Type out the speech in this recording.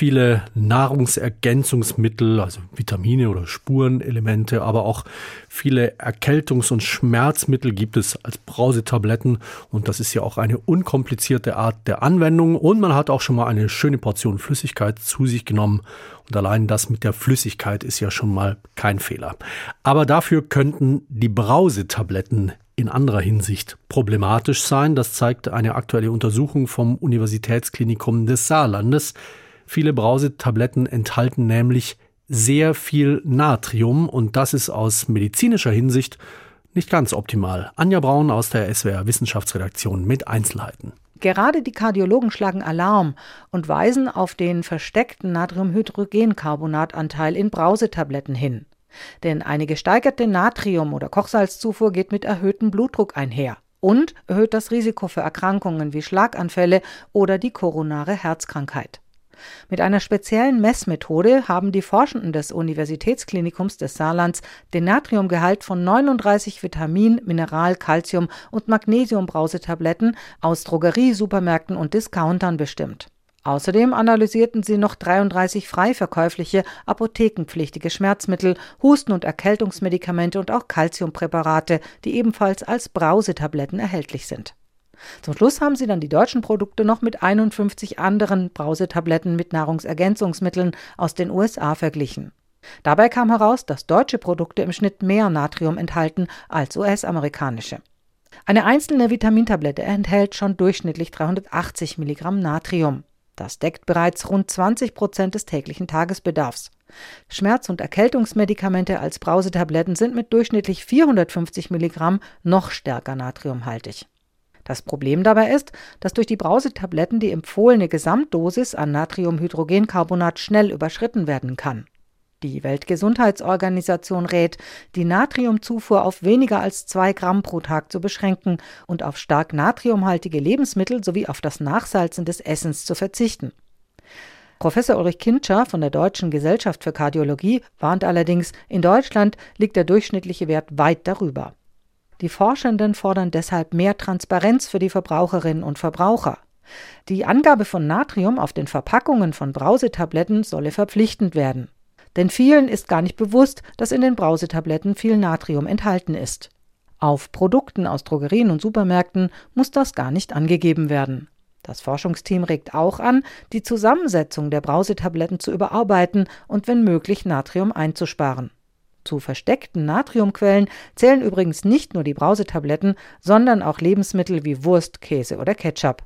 viele Nahrungsergänzungsmittel, also Vitamine oder Spurenelemente, aber auch viele Erkältungs- und Schmerzmittel gibt es als Brausetabletten und das ist ja auch eine unkomplizierte Art der Anwendung und man hat auch schon mal eine schöne Portion Flüssigkeit zu sich genommen und allein das mit der Flüssigkeit ist ja schon mal kein Fehler. Aber dafür könnten die Brausetabletten in anderer Hinsicht problematisch sein. Das zeigt eine aktuelle Untersuchung vom Universitätsklinikum des Saarlandes. Viele Brausetabletten enthalten nämlich sehr viel Natrium und das ist aus medizinischer Hinsicht nicht ganz optimal. Anja Braun aus der SWR Wissenschaftsredaktion mit Einzelheiten. Gerade die Kardiologen schlagen Alarm und weisen auf den versteckten Natriumhydrogencarbonatanteil in Brausetabletten hin. Denn eine gesteigerte Natrium- oder Kochsalzzufuhr geht mit erhöhtem Blutdruck einher und erhöht das Risiko für Erkrankungen wie Schlaganfälle oder die koronare Herzkrankheit. Mit einer speziellen Messmethode haben die Forschenden des Universitätsklinikums des Saarlands den Natriumgehalt von 39 Vitamin-, Mineral-, Calcium- und Magnesiumbrausetabletten aus Drogerie, Supermärkten und Discountern bestimmt. Außerdem analysierten sie noch 33 frei verkäufliche apothekenpflichtige Schmerzmittel, Husten- und Erkältungsmedikamente und auch Calciumpräparate, die ebenfalls als Brausetabletten erhältlich sind. Zum Schluss haben sie dann die deutschen Produkte noch mit 51 anderen Brausetabletten mit Nahrungsergänzungsmitteln aus den USA verglichen. Dabei kam heraus, dass deutsche Produkte im Schnitt mehr Natrium enthalten als US-amerikanische. Eine einzelne Vitamintablette enthält schon durchschnittlich 380 Milligramm Natrium. Das deckt bereits rund 20 Prozent des täglichen Tagesbedarfs. Schmerz- und Erkältungsmedikamente als Brausetabletten sind mit durchschnittlich 450 Milligramm noch stärker natriumhaltig. Das Problem dabei ist, dass durch die Brausetabletten die empfohlene Gesamtdosis an Natriumhydrogencarbonat schnell überschritten werden kann. Die Weltgesundheitsorganisation rät, die Natriumzufuhr auf weniger als zwei Gramm pro Tag zu beschränken und auf stark natriumhaltige Lebensmittel sowie auf das Nachsalzen des Essens zu verzichten. Professor Ulrich Kintscher von der Deutschen Gesellschaft für Kardiologie warnt allerdings, in Deutschland liegt der durchschnittliche Wert weit darüber. Die Forschenden fordern deshalb mehr Transparenz für die Verbraucherinnen und Verbraucher. Die Angabe von Natrium auf den Verpackungen von Brausetabletten solle verpflichtend werden. Denn vielen ist gar nicht bewusst, dass in den Brausetabletten viel Natrium enthalten ist. Auf Produkten aus Drogerien und Supermärkten muss das gar nicht angegeben werden. Das Forschungsteam regt auch an, die Zusammensetzung der Brausetabletten zu überarbeiten und wenn möglich Natrium einzusparen. Zu versteckten Natriumquellen zählen übrigens nicht nur die Brausetabletten, sondern auch Lebensmittel wie Wurst, Käse oder Ketchup.